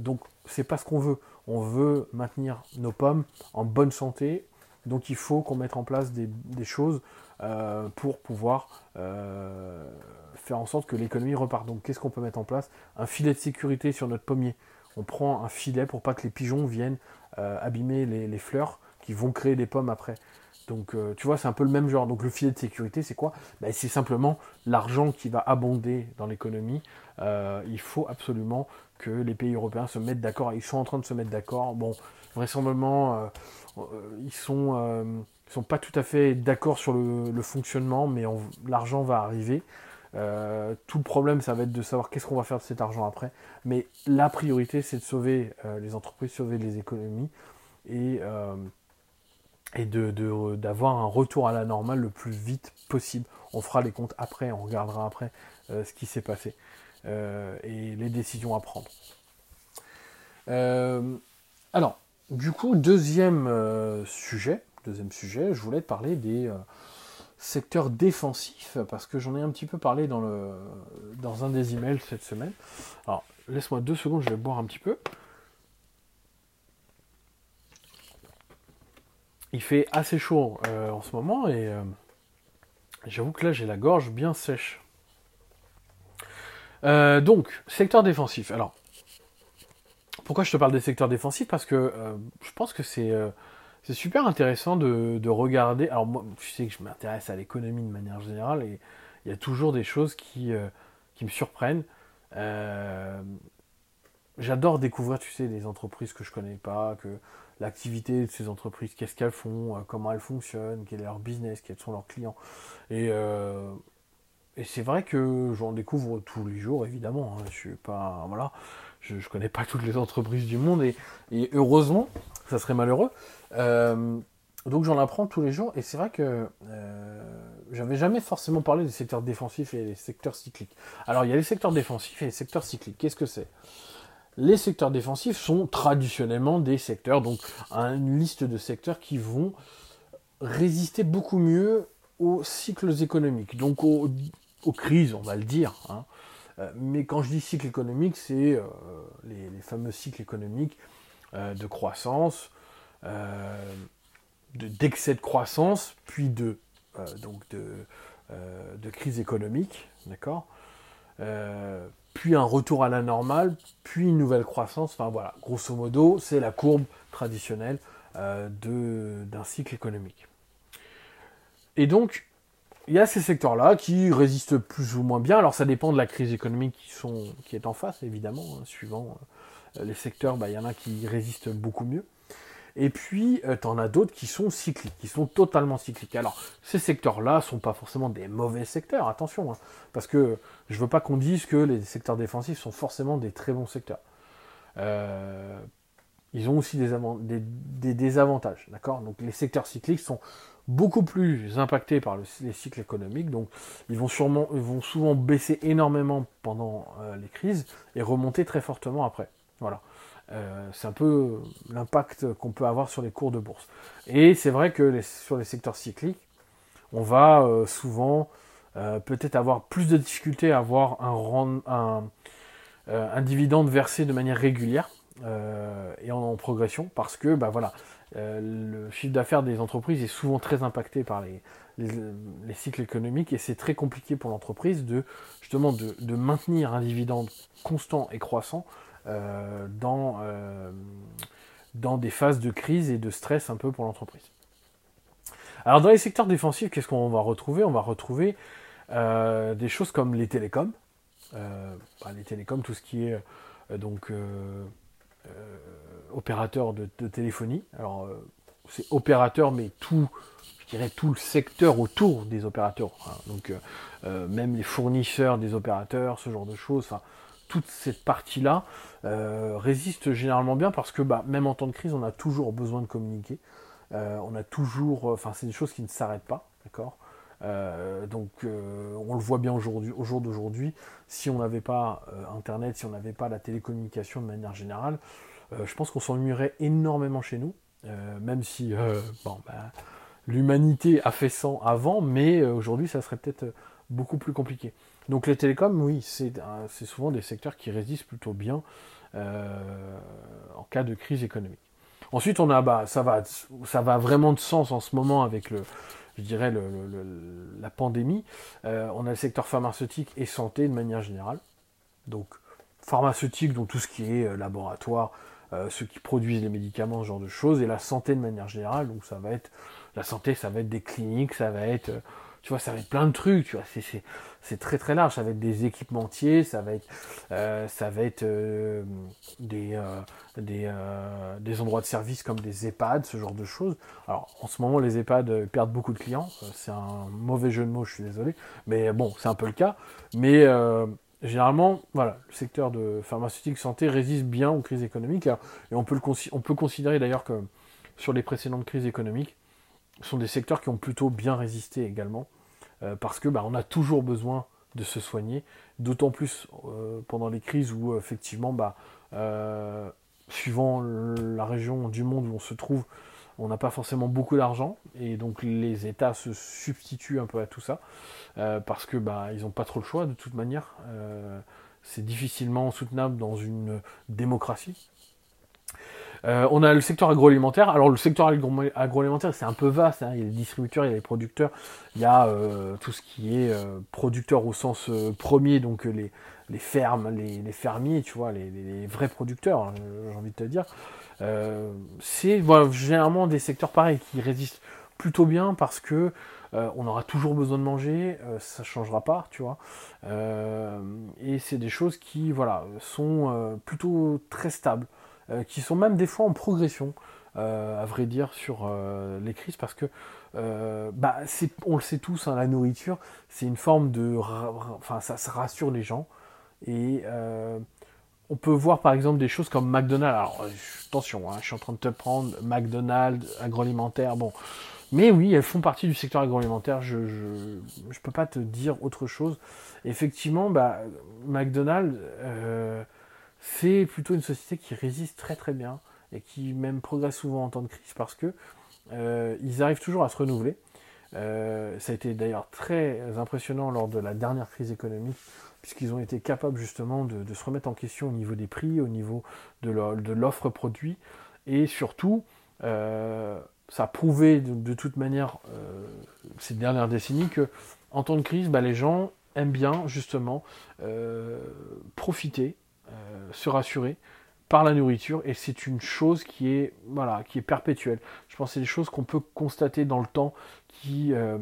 donc, c'est pas ce qu'on veut. On veut maintenir nos pommes en bonne santé, donc il faut qu'on mette en place des, choses pour pouvoir faire en sorte que l'économie repart. Donc qu'est-ce qu'on peut mettre en place? Un filet de sécurité sur notre pommier. On prend un filet pour pas que les pigeons viennent euh, abîmer les, fleurs qui vont créer des pommes après. Donc euh, tu vois, c'est un peu le même genre. Donc le filet de sécurité, c'est quoi? Ben, C'est simplement l'argent qui va abonder dans l'économie. Euh, il faut absolument que les pays européens se mettent d'accord. Ils sont en train de se mettre d'accord. Bon, vraisemblablement, ils sont sont pas tout à fait d'accord sur le, fonctionnement, mais l'argent va arriver. Euh, tout le problème, ça va être de savoir qu'est-ce qu'on va faire de cet argent après. Mais la priorité, c'est de sauver euh, les entreprises, sauver les économies et, euh, et d'avoir un retour à la normale le plus vite possible. On fera les comptes après, on regardera après ce qui s'est passé et les décisions à prendre. alors, du coup, deuxième sujet, deuxième sujet, je voulais te parler des secteur défensif, parce que j'en ai un petit peu parlé dans, le, dans un des emails cette semaine. Alors, laisse-moi deux secondes, je vais boire un petit peu. Il fait assez chaud euh, en ce moment et euh, j'avoue que là j'ai la gorge bien sèche. Euh, donc, secteur défensif. Alors, pourquoi je te parle des secteurs défensifs? Parce que je pense que c'est super intéressant de, regarder. Alors moi, tu sais que je m'intéresse à l'économie de manière générale et il y a toujours des choses qui, qui me surprennent. J'adore découvrir, tu sais, des entreprises que je connais pas, que l'activité de ces entreprises, qu'est-ce qu'elles font, euh, comment elles fonctionnent, quel est leur business, quels sont leurs clients. Et, et c'est vrai que j'en découvre tous les jours, évidemment. Hein. je suis pas, voilà, je, ne connais pas toutes les entreprises du monde et, et heureusement, ça serait malheureux. Euh, donc j'en apprends tous les jours et c'est vrai que euh, j'avais jamais forcément parlé des secteurs défensifs et des secteurs cycliques. Alors il y a les secteurs défensifs et les secteurs cycliques. Qu'est-ce que c'est? Les secteurs défensifs sont traditionnellement des secteurs, donc une liste de secteurs qui vont résister beaucoup mieux aux cycles économiques, donc aux, crises, on va le dire. Hein. mais quand je dis cycle économique, c'est les, fameux cycles économiques de croissance, d'excès de, croissance, puis de, de crise économique, d'accord puis un retour à la normale, puis une nouvelle croissance. Enfin voilà, grosso modo, c'est la courbe traditionnelle euh, d'un cycle économique. Et donc, il y a ces secteurs-là qui résistent plus ou moins bien. Alors ça dépend de la crise économique qui, est en face, évidemment. Hein, suivant euh, les secteurs, bah, il y en a qui résistent beaucoup mieux. Et puis, euh, tu en as d'autres qui sont cycliques, qui sont totalement cycliques. Alors, ces secteurs-là ne sont pas forcément des mauvais secteurs, attention, hein, parce que je ne veux pas qu'on dise que les secteurs défensifs sont forcément des très bons secteurs. Euh, ils ont aussi des, des, désavantages, d'accord? Donc, les secteurs cycliques sont beaucoup plus impactés par les cycles économiques, donc ils vont, sûrement, ils vont souvent baisser énormément pendant euh, les crises et remonter très fortement après. Voilà. Euh, c'est un peu l'impact qu'on peut avoir sur les cours de bourse. Et c'est vrai que sur les secteurs cycliques, on va euh, souvent euh, peut-être avoir plus de difficultés à avoir un, dividende versé de manière régulière et en, progression parce que bah, voilà, le chiffre d'affaires des entreprises est souvent très impacté par les, les, cycles économiques et c'est très compliqué pour l'entreprise de justement de, maintenir un dividende constant et croissant dans, euh, dans des phases de crise et de stress un peu pour l'entreprise. Alors dans les secteurs défensifs, qu'est-ce qu'on va retrouver? On va retrouver euh, des choses comme les télécoms, bah, les télécoms, tout ce qui est donc opérateur de, téléphonie. Alors c'est opérateur, mais tout, je dirais tout le secteur autour des opérateurs. Hein. donc même les fournisseurs des opérateurs, ce genre de choses. Enfin, toute cette partie-là euh, résiste généralement bien parce que bah, même en temps de crise, on a toujours besoin de communiquer. Euh, on a toujours, euh, enfin, c'est des choses qui ne s'arrêtent pas, d'accord? donc, on le voit bien aujourd'hui, au jour d'aujourd'hui. Si on n'avait pas Internet, si on n'avait pas la télécommunication de manière générale, je pense qu'on s'ennuierait énormément chez nous. même si, bah, l'humanité a fait 100 avant, mais aujourd'hui, ça serait peut-être beaucoup plus compliqué. Donc les télécoms, oui, c'est souvent des secteurs qui résistent plutôt bien euh, en cas de crise économique. Ensuite, on a, bah, ça va, vraiment de sens en ce moment avec je dirais, la pandémie. Euh, on a le secteur pharmaceutique et santé de manière générale. Donc pharmaceutique, donc tout ce qui est euh, laboratoire, ceux qui produisent les médicaments, ce genre de choses, et la santé de manière générale. Donc ça va être la santé, ça va être des cliniques, ça va être tu vois, ça va être plein de trucs, tu vois, c'est très très large, ça va être des équipementiers, ça va être, euh, euh, des, euh, des, endroits de service comme des EHPAD, ce genre de choses. Alors en ce moment les EHPAD perdent beaucoup de clients, c'est un mauvais jeu de mots, je suis désolé, mais bon, c'est un peu le cas. Mais généralement, voilà, le secteur de pharmaceutique santé résiste bien aux crises économiques, et on peut, on peut considérer d'ailleurs que sur les précédentes crises économiques, sont des secteurs qui ont plutôt bien résisté également, euh, parce que bah, on a toujours besoin de se soigner, d'autant plus euh, pendant les crises où effectivement, bah, euh, suivant la région du monde où on se trouve, on n'a pas forcément beaucoup d'argent, et donc les États se substituent un peu à tout ça, parce que bah, ils n'ont pas trop le choix de toute manière. c'est difficilement soutenable dans une démocratie. Euh, on a le secteur agroalimentaire. Alors le secteur agroalimentaire, c'est un peu vaste. Hein. Il y a les distributeurs, il y a les producteurs, il y a euh, tout ce qui est euh, producteur au sens premier, donc les, fermes, les, fermiers, tu vois, les, vrais producteurs, hein, j'ai envie de te dire. c'est généralement des secteurs pareils qui résistent plutôt bien parce que on aura toujours besoin de manger, ça changera pas, tu vois. et c'est des choses qui, voilà, sont plutôt très stables. Euh, qui sont même des fois en progression, euh, à vrai dire, sur euh, les crises, parce que, bah, on le sait tous, hein, la nourriture, c'est une forme de... Enfin, ça, rassure les gens. Et on peut voir par exemple des choses comme McDonald's. Alors, attention, hein, je suis en train de te prendre McDonald's, agroalimentaire, bon. Mais oui, elles font partie du secteur agroalimentaire. Je ne peux pas te dire autre chose. Effectivement, bah, McDonald's, c'est plutôt une société qui résiste très très bien et qui même progresse souvent en temps de crise parce que euh, ils arrivent toujours à se renouveler. ça a été d'ailleurs très impressionnant lors de la dernière crise économique, puisqu'ils ont été capables justement de, se remettre en question au niveau des prix, au niveau de l'offre produit, et surtout, ça a prouvé de, toute manière ces dernières décennies que en temps de crise, bah, les gens aiment bien justement profiter, se rassurer par la nourriture et c'est une chose qui est voilà perpétuelle. Je pense que c'est des choses qu'on peut constater dans le temps qui euh,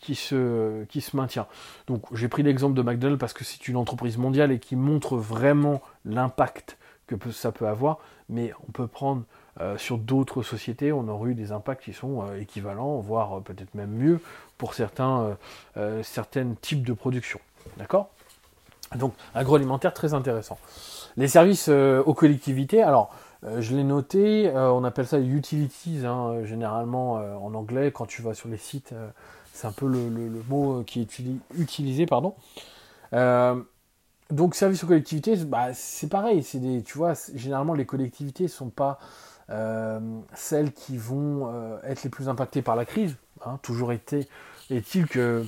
qui se maintient. Donc j'ai pris l'exemple de McDonald's parce que c'est une entreprise mondiale et qui montre vraiment l'impact que ça peut avoir, mais on peut prendre euh, sur d'autres sociétés, on aurait eu des impacts qui sont euh, équivalents, voire peut-être même mieux pour certains certains types de production. D'accord? Donc agroalimentaire très intéressant. Les services euh, aux collectivités, alors euh, je l'ai noté, euh, on appelle ça utilities, hein, généralement en anglais, quand tu vas sur les sites, c'est un peu le, mot qui est utilisé. Pardon. donc services aux collectivités, bah, c'est pareil, c'est des, tu vois, généralement les collectivités ne sont pas celles qui vont être les plus impactées par la crise. Hein, toujours été, est-il que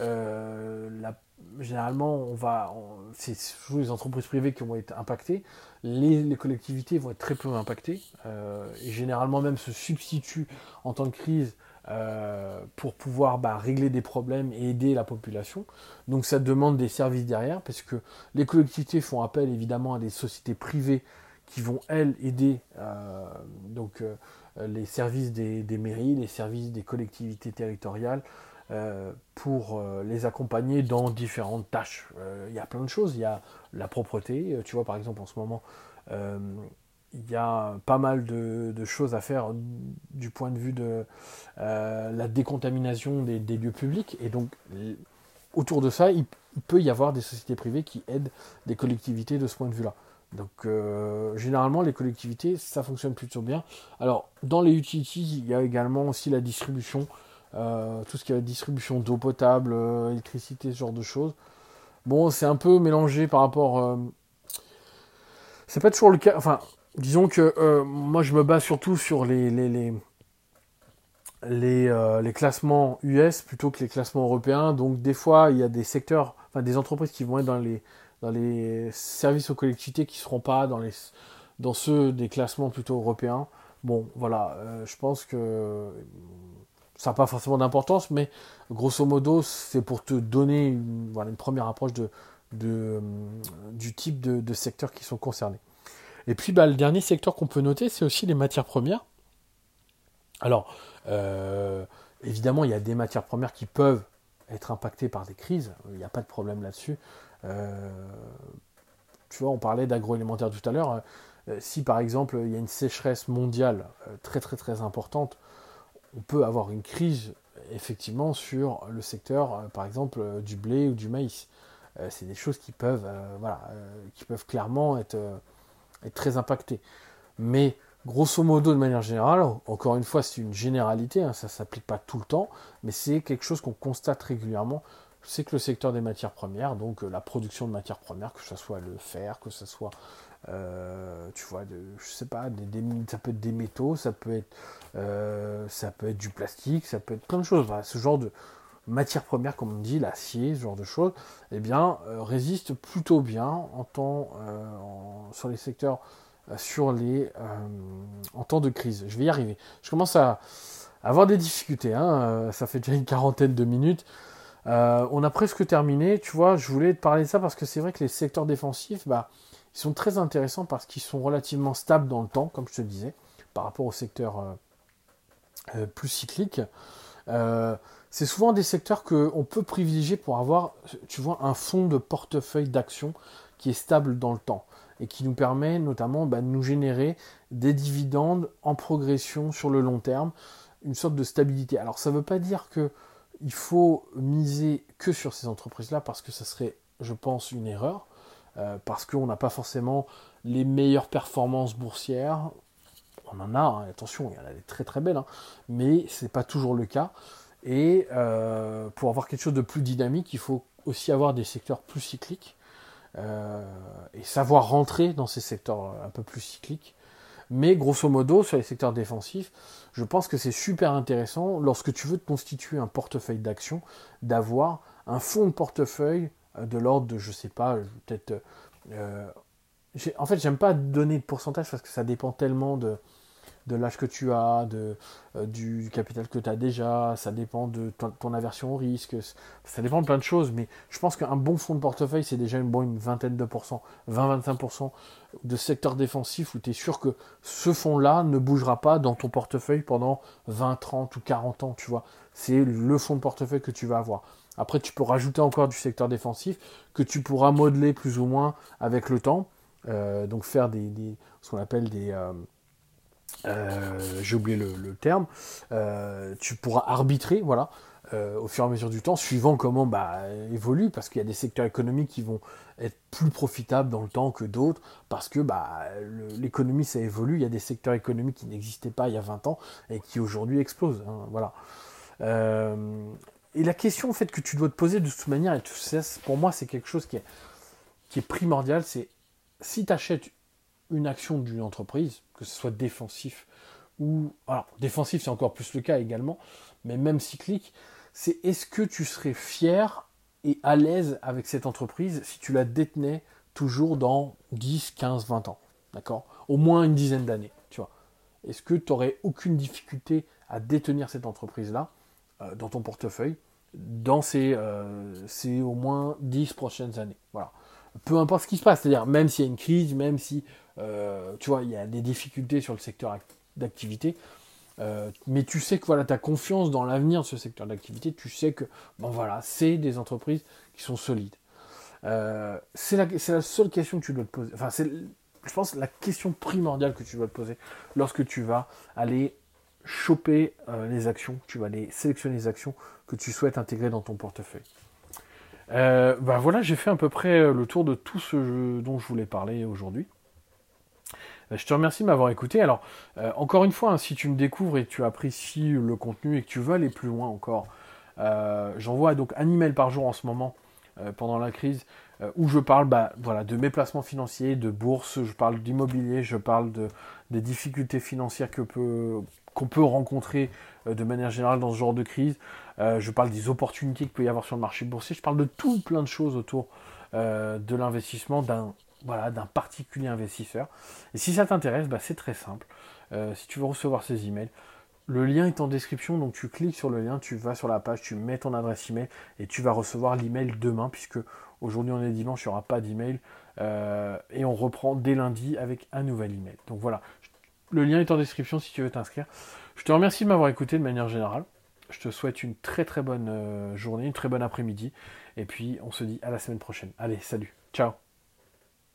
la généralement, on va, c'est toujours les entreprises privées qui vont être impactées. Les, collectivités vont être très peu impactées euh, et généralement même se substituent en temps de crise euh, pour pouvoir bah, régler des problèmes et aider la population. Donc ça demande des services derrière parce que les collectivités font appel évidemment à des sociétés privées qui vont elles aider euh, donc les services des, mairies, les services des collectivités territoriales euh, pour euh, les accompagner dans différentes tâches. Euh, il y a plein de choses. Il y a la propreté. Tu vois, par exemple, en ce moment, il y a pas mal de, choses à faire du point de vue de la décontamination des, lieux publics. Et donc, autour de ça, il, peut y avoir des sociétés privées qui aident des collectivités de ce point de vue-là. Donc, généralement, les collectivités, ça fonctionne plutôt bien. Alors, dans les utilities, il y a également aussi la distribution euh, tout ce qui est distribution d'eau potable, euh, électricité, ce genre de choses. Bon, c'est un peu mélangé par rapport. Euh, c'est pas toujours le cas. Enfin, disons que moi je me base surtout sur les, les, les, les, les, classements US plutôt que les classements européens. Donc des fois, il y a des secteurs, enfin des entreprises qui vont être dans les, dans les services aux collectivités qui ne seront pas dans, les, dans ceux des classements plutôt européens. Bon, voilà, je pense que ça n'a pas forcément d'importance, mais grosso modo, c'est pour te donner une, première approche de du type de, secteurs qui sont concernés. Et puis bah, le dernier secteur qu'on peut noter, c'est aussi les matières premières. Alors, euh, évidemment, il y a des matières premières qui peuvent être impactées par des crises, il n'y a pas de problème là-dessus. Euh, tu vois, on parlait d'agroalimentaire tout à l'heure. Euh, si par exemple il y a une sécheresse mondiale très très très importante, on peut avoir une crise effectivement sur le secteur, euh, par exemple, euh, du blé ou du maïs. Euh, c'est des choses qui peuvent, voilà, qui peuvent clairement être, très impactées. Mais grosso modo, de manière générale, encore une fois, c'est une généralité, hein, ça ne s'applique pas tout le temps, mais c'est quelque chose qu'on constate régulièrement. C'est que le secteur des matières premières, donc la production de matières premières, que ce soit le fer, que ce soit tu vois, je sais pas, ça peut être des métaux, ça peut être, euh, ça peut être du plastique, ça peut être plein de choses. ce genre de matière première, comme on dit, l'acier, ce genre de choses, eh bien, euh, résiste plutôt bien en temps, sur les secteurs, sur les, en temps de crise. Je vais y arriver. Je commence à avoir des difficultés. Hein, ça fait déjà une quarantaine de minutes. on a presque terminé. Tu vois, je voulais te parler de ça parce que c'est vrai que les secteurs défensifs, bah, ils sont très intéressants parce qu'ils sont relativement stables dans le temps, comme je te disais, par rapport au secteur euh, euh, plus cyclique. Euh, c'est souvent des secteurs qu'on peut privilégier pour avoir, tu vois, un fonds de portefeuille d'action qui est stable dans le temps et qui nous permet notamment bah, de nous générer des dividendes en progression sur le long terme, une sorte de stabilité. Alors ça ne veut pas dire que il faut miser que sur ces entreprises-là parce que ça serait, je pense, une erreur. Euh, parce qu'on n'a pas forcément les meilleures performances boursières. On en a, hein, attention, il y en a des très très belles, hein, mais ce n'est pas toujours le cas. Et euh, pour avoir quelque chose de plus dynamique, il faut aussi avoir des secteurs plus cycliques euh, et savoir rentrer dans ces secteurs un peu plus cycliques. Mais grosso modo, sur les secteurs défensifs, je pense que c'est super intéressant lorsque tu veux te constituer un portefeuille d'actions, d'avoir un fonds de portefeuille de l'ordre de, je sais pas, peut-être. Euh, en fait, j'aime pas donner de pourcentage parce que ça dépend tellement de, l'âge que tu as, de, euh, du capital que tu as déjà, ça dépend de ton, aversion au risque, ça dépend de plein de choses, mais je pense qu'un bon fonds de portefeuille, c'est déjà une bonne vingtaine de pourcents, 20-25% de secteur défensif où tu es sûr que ce fonds-là ne bougera pas dans ton portefeuille pendant 20, 30 ou 40 ans, tu vois. C'est le fonds de portefeuille que tu vas avoir. Après, tu peux rajouter encore du secteur défensif que tu pourras modeler plus ou moins avec le temps. Euh, donc faire des, ce qu'on appelle des, euh, euh, j'ai oublié le, terme, tu pourras arbitrer, voilà, au fur et à mesure du temps, suivant comment bah, évolue, parce qu'il y a des secteurs économiques qui vont être plus profitables dans le temps que d'autres, parce que bah, l'économie ça évolue, il y a des secteurs économiques qui n'existaient pas il y a 20 ans et qui aujourd'hui explosent, hein, voilà. Et la question en fait que tu dois te poser de toute manière, et pour moi c'est quelque chose qui est, primordial, c'est si tu achètes une action d'une entreprise, que ce soit défensif ou... Alors, défensif, c'est encore plus le cas également, mais même cyclique, c'est est-ce que tu serais fier et à l'aise avec cette entreprise si tu la détenais toujours dans 10, 15, 20 ans D'accord? Au moins une dizaine d'années, tu vois. Est-ce que tu n'aurais aucune difficulté à détenir cette entreprise-là? euh, dans ton portefeuille dans ces, euh, ces, au moins 10 prochaines années Voilà. Peu importe ce qui se passe, c'est-à-dire même s'il y a une crise, même si euh, tu vois, y a des difficultés sur le secteur d'activité. Euh, mais tu sais que voilà, tu as confiance dans l'avenir de ce secteur d'activité, tu sais que bon voilà, c'est des entreprises qui sont solides. Euh, c'est la, la, seule question que tu dois te poser. Enfin, c'est, je pense, la question primordiale que tu dois te poser lorsque tu vas aller choper les actions, tu vas aller sélectionner les actions que tu souhaites intégrer dans ton portefeuille. bah voilà, j'ai fait à peu près le tour de tout ce dont je voulais parler aujourd'hui. Euh, je te remercie de m'avoir écouté. Alors, euh, encore une fois, hein, si tu me découvres et que tu apprécies le contenu et que tu veux aller plus loin encore, euh, j'envoie donc un email par jour en ce moment pendant la crise où je parle bah, voilà, de mes placements financiers, de bourse, je parle d'immobilier, je parle de, des difficultés financières que peut, qu'on peut rencontrer de manière générale dans ce genre de crise. je parle des opportunités qu'il peut y avoir sur le marché boursier. Je parle de tout plein de choses autour de l'investissement d'un voilà, d'un particulier investisseur. Et si ça t'intéresse, bah, c'est très simple. Euh, si tu veux recevoir ces emails, le lien est en description, donc tu cliques sur le lien, tu vas sur la page, tu mets ton adresse email et tu vas recevoir l'email demain, puisque aujourd'hui on est dimanche, il n'y aura pas d'email. Euh, et on reprend dès lundi avec un nouvel email. Donc voilà, le lien est en description si tu veux t'inscrire. Je te remercie de m'avoir écouté de manière générale. Je te souhaite une très très bonne euh, journée, une très bonne après-midi. Et puis on se dit à la semaine prochaine. Allez, salut, ciao